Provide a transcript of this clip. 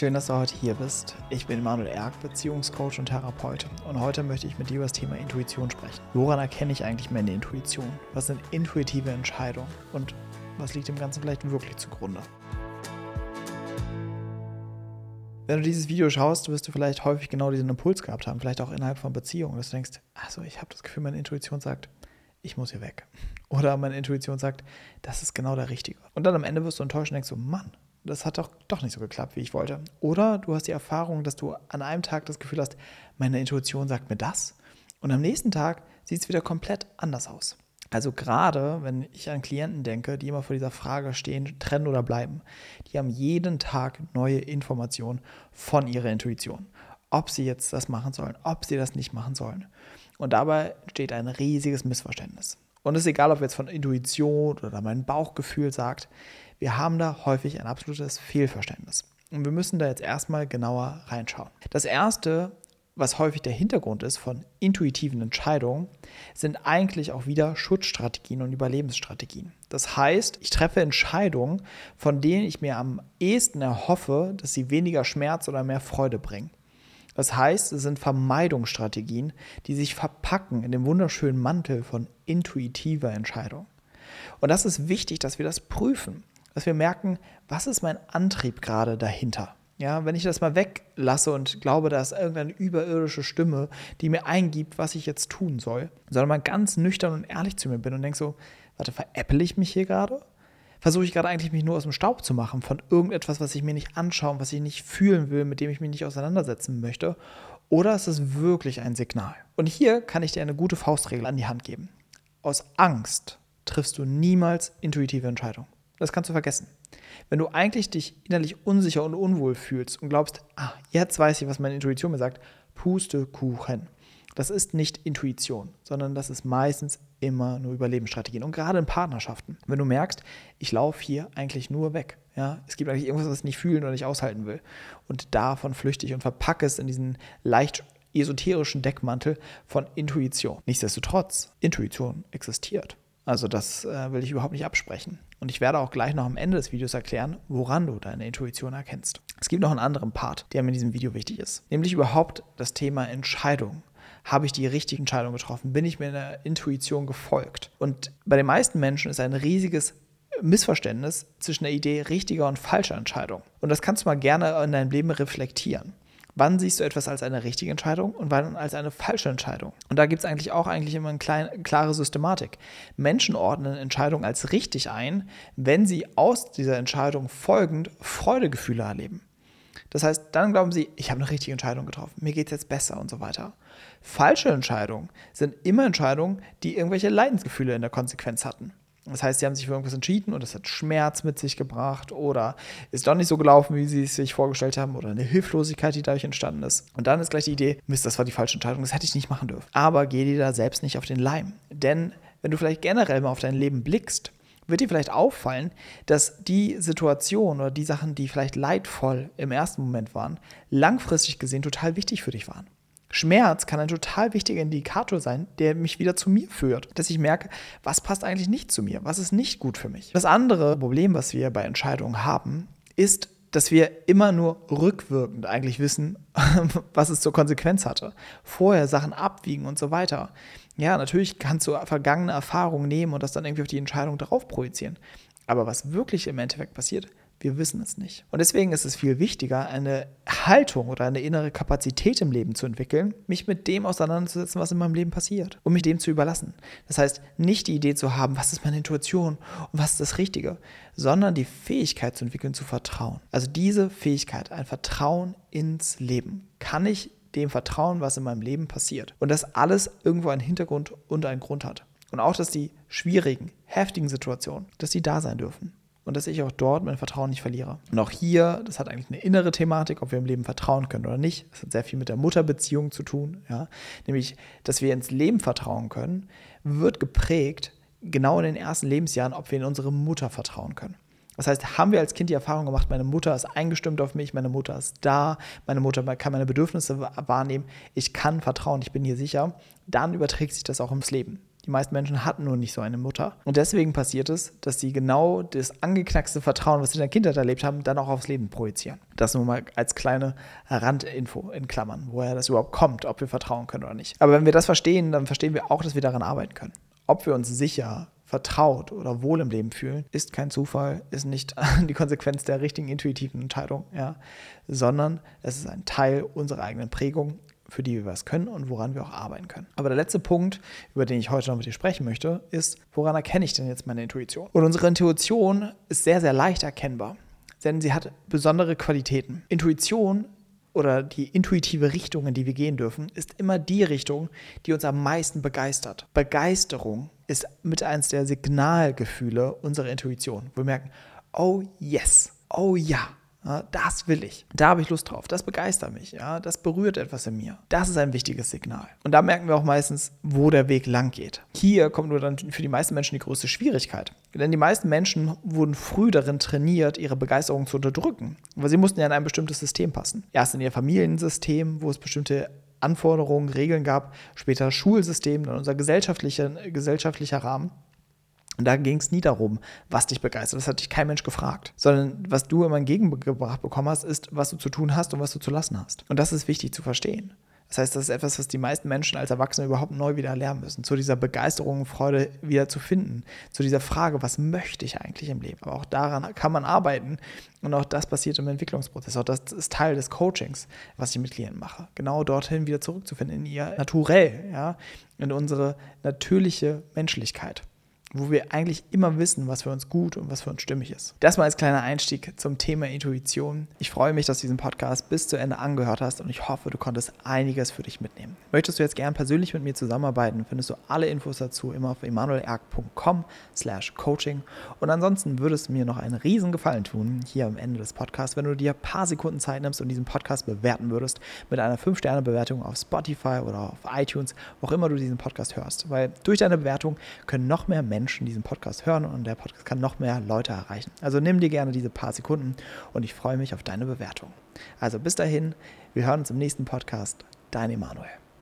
Schön, dass du heute hier bist. Ich bin Manuel Erk, Beziehungscoach und Therapeut. Und heute möchte ich mit dir über das Thema Intuition sprechen. Woran erkenne ich eigentlich meine Intuition? Was sind intuitive Entscheidungen? Und was liegt dem Ganzen vielleicht wirklich zugrunde? Wenn du dieses Video schaust, wirst du vielleicht häufig genau diesen Impuls gehabt haben, vielleicht auch innerhalb von Beziehungen, dass du denkst, also ich habe das Gefühl, meine Intuition sagt, ich muss hier weg. Oder meine Intuition sagt, das ist genau der Richtige. Und dann am Ende wirst du enttäuscht und denkst so, Mann, das hat doch, doch nicht so geklappt, wie ich wollte. Oder du hast die Erfahrung, dass du an einem Tag das Gefühl hast, meine Intuition sagt mir das. Und am nächsten Tag sieht es wieder komplett anders aus. Also gerade, wenn ich an Klienten denke, die immer vor dieser Frage stehen, trennen oder bleiben, die haben jeden Tag neue Informationen von ihrer Intuition. Ob sie jetzt das machen sollen, ob sie das nicht machen sollen. Und dabei entsteht ein riesiges Missverständnis. Und es ist egal, ob jetzt von Intuition oder mein Bauchgefühl sagt, wir haben da häufig ein absolutes Fehlverständnis. Und wir müssen da jetzt erstmal genauer reinschauen. Das erste, was häufig der Hintergrund ist von intuitiven Entscheidungen, sind eigentlich auch wieder Schutzstrategien und Überlebensstrategien. Das heißt, ich treffe Entscheidungen, von denen ich mir am ehesten erhoffe, dass sie weniger Schmerz oder mehr Freude bringen. Das heißt, es sind Vermeidungsstrategien, die sich verpacken in dem wunderschönen Mantel von intuitiver Entscheidung. Und das ist wichtig, dass wir das prüfen dass wir merken, was ist mein Antrieb gerade dahinter? Ja, wenn ich das mal weglasse und glaube, da ist irgendeine überirdische Stimme, die mir eingibt, was ich jetzt tun soll, sondern mal ganz nüchtern und ehrlich zu mir bin und denke so, warte, veräpple ich mich hier gerade? Versuche ich gerade eigentlich mich nur aus dem Staub zu machen von irgendetwas, was ich mir nicht anschauen, was ich nicht fühlen will, mit dem ich mich nicht auseinandersetzen möchte? Oder ist es wirklich ein Signal? Und hier kann ich dir eine gute Faustregel an die Hand geben. Aus Angst triffst du niemals intuitive Entscheidungen. Das kannst du vergessen. Wenn du eigentlich dich innerlich unsicher und unwohl fühlst und glaubst, ah, jetzt weiß ich, was meine Intuition mir sagt, Pustekuchen. Das ist nicht Intuition, sondern das ist meistens immer nur Überlebensstrategien. Und gerade in Partnerschaften, wenn du merkst, ich laufe hier eigentlich nur weg. Ja, es gibt eigentlich irgendwas, was ich nicht fühlen oder nicht aushalten will. Und davon flüchte ich und verpacke es in diesen leicht esoterischen Deckmantel von Intuition. Nichtsdestotrotz, Intuition existiert. Also das äh, will ich überhaupt nicht absprechen. Und ich werde auch gleich noch am Ende des Videos erklären, woran du deine Intuition erkennst. Es gibt noch einen anderen Part, der mir in diesem Video wichtig ist. Nämlich überhaupt das Thema Entscheidung. Habe ich die richtige Entscheidung getroffen? Bin ich mir in der Intuition gefolgt? Und bei den meisten Menschen ist ein riesiges Missverständnis zwischen der Idee richtiger und falscher Entscheidung. Und das kannst du mal gerne in deinem Leben reflektieren. Wann siehst du etwas als eine richtige Entscheidung und wann als eine falsche Entscheidung? Und da gibt es eigentlich auch eigentlich immer eine kleine, klare Systematik. Menschen ordnen Entscheidungen als richtig ein, wenn sie aus dieser Entscheidung folgend Freudegefühle erleben. Das heißt, dann glauben sie, ich habe eine richtige Entscheidung getroffen, mir geht es jetzt besser und so weiter. Falsche Entscheidungen sind immer Entscheidungen, die irgendwelche Leidensgefühle in der Konsequenz hatten. Das heißt, sie haben sich für irgendwas entschieden und es hat Schmerz mit sich gebracht oder ist doch nicht so gelaufen, wie sie es sich vorgestellt haben oder eine Hilflosigkeit, die dadurch entstanden ist. Und dann ist gleich die Idee, Mist, das war die falsche Entscheidung, das hätte ich nicht machen dürfen. Aber geh dir da selbst nicht auf den Leim. Denn wenn du vielleicht generell mal auf dein Leben blickst, wird dir vielleicht auffallen, dass die Situation oder die Sachen, die vielleicht leidvoll im ersten Moment waren, langfristig gesehen total wichtig für dich waren. Schmerz kann ein total wichtiger Indikator sein, der mich wieder zu mir führt. Dass ich merke, was passt eigentlich nicht zu mir, was ist nicht gut für mich. Das andere Problem, was wir bei Entscheidungen haben, ist, dass wir immer nur rückwirkend eigentlich wissen, was es zur Konsequenz hatte. Vorher Sachen abwiegen und so weiter. Ja, natürlich kannst du vergangene Erfahrungen nehmen und das dann irgendwie auf die Entscheidung drauf projizieren. Aber was wirklich im Endeffekt passiert, wir wissen es nicht. Und deswegen ist es viel wichtiger, eine Haltung oder eine innere Kapazität im Leben zu entwickeln, mich mit dem auseinanderzusetzen, was in meinem Leben passiert und mich dem zu überlassen. Das heißt, nicht die Idee zu haben, was ist meine Intuition und was ist das Richtige, sondern die Fähigkeit zu entwickeln, zu vertrauen. Also diese Fähigkeit, ein Vertrauen ins Leben. Kann ich dem vertrauen, was in meinem Leben passiert? Und dass alles irgendwo einen Hintergrund und einen Grund hat. Und auch, dass die schwierigen, heftigen Situationen, dass sie da sein dürfen und dass ich auch dort mein Vertrauen nicht verliere. Und auch hier, das hat eigentlich eine innere Thematik, ob wir im Leben vertrauen können oder nicht. Das hat sehr viel mit der Mutterbeziehung zu tun, ja? nämlich, dass wir ins Leben vertrauen können, wird geprägt genau in den ersten Lebensjahren, ob wir in unsere Mutter vertrauen können. Das heißt, haben wir als Kind die Erfahrung gemacht, meine Mutter ist eingestimmt auf mich, meine Mutter ist da, meine Mutter kann meine Bedürfnisse wahrnehmen, ich kann vertrauen, ich bin hier sicher, dann überträgt sich das auch ins Leben. Die meisten Menschen hatten nur nicht so eine Mutter. Und deswegen passiert es, dass sie genau das angeknackste Vertrauen, was sie in der Kindheit erlebt haben, dann auch aufs Leben projizieren. Das nur mal als kleine Randinfo in Klammern, woher das überhaupt kommt, ob wir vertrauen können oder nicht. Aber wenn wir das verstehen, dann verstehen wir auch, dass wir daran arbeiten können. Ob wir uns sicher vertraut oder wohl im Leben fühlen, ist kein Zufall, ist nicht die Konsequenz der richtigen intuitiven Entscheidung, ja, sondern es ist ein Teil unserer eigenen Prägung für die wir was können und woran wir auch arbeiten können. Aber der letzte Punkt, über den ich heute noch mit dir sprechen möchte, ist, woran erkenne ich denn jetzt meine Intuition? Und unsere Intuition ist sehr, sehr leicht erkennbar, denn sie hat besondere Qualitäten. Intuition oder die intuitive Richtung, in die wir gehen dürfen, ist immer die Richtung, die uns am meisten begeistert. Begeisterung ist mit eins der Signalgefühle unserer Intuition. Wir merken, oh yes, oh ja, das will ich. Da habe ich Lust drauf. Das begeistert mich. Ja, das berührt etwas in mir. Das ist ein wichtiges Signal. Und da merken wir auch meistens, wo der Weg lang geht. Hier kommt nur dann für die meisten Menschen die größte Schwierigkeit. Denn die meisten Menschen wurden früh darin trainiert, ihre Begeisterung zu unterdrücken. Weil sie mussten ja in ein bestimmtes System passen. Erst in ihr Familiensystem, wo es bestimmte Anforderungen, Regeln gab, später Schulsystem, dann unser gesellschaftlicher, gesellschaftlicher Rahmen. Und da ging es nie darum, was dich begeistert. Das hat dich kein Mensch gefragt. Sondern was du immer entgegengebracht bekommen hast, ist, was du zu tun hast und was du zu lassen hast. Und das ist wichtig zu verstehen. Das heißt, das ist etwas, was die meisten Menschen als Erwachsene überhaupt neu wieder lernen müssen. Zu dieser Begeisterung und Freude wieder zu finden. Zu dieser Frage, was möchte ich eigentlich im Leben? Aber auch daran kann man arbeiten. Und auch das passiert im Entwicklungsprozess. Auch das ist Teil des Coachings, was ich mit Klienten mache. Genau dorthin wieder zurückzufinden, in ihr Naturell, ja, in unsere natürliche Menschlichkeit wo wir eigentlich immer wissen, was für uns gut und was für uns stimmig ist. Das mal als kleiner Einstieg zum Thema Intuition. Ich freue mich, dass du diesen Podcast bis zu Ende angehört hast und ich hoffe, du konntest einiges für dich mitnehmen. Möchtest du jetzt gern persönlich mit mir zusammenarbeiten, findest du alle Infos dazu immer auf emanuelerg.com slash coaching und ansonsten würdest du mir noch einen riesen Gefallen tun, hier am Ende des Podcasts, wenn du dir ein paar Sekunden Zeit nimmst und diesen Podcast bewerten würdest mit einer 5-Sterne-Bewertung auf Spotify oder auf iTunes, wo auch immer du diesen Podcast hörst, weil durch deine Bewertung können noch mehr Menschen Menschen diesen Podcast hören und der Podcast kann noch mehr Leute erreichen. Also nimm dir gerne diese paar Sekunden und ich freue mich auf deine Bewertung. Also bis dahin, wir hören uns im nächsten Podcast. Dein Emanuel.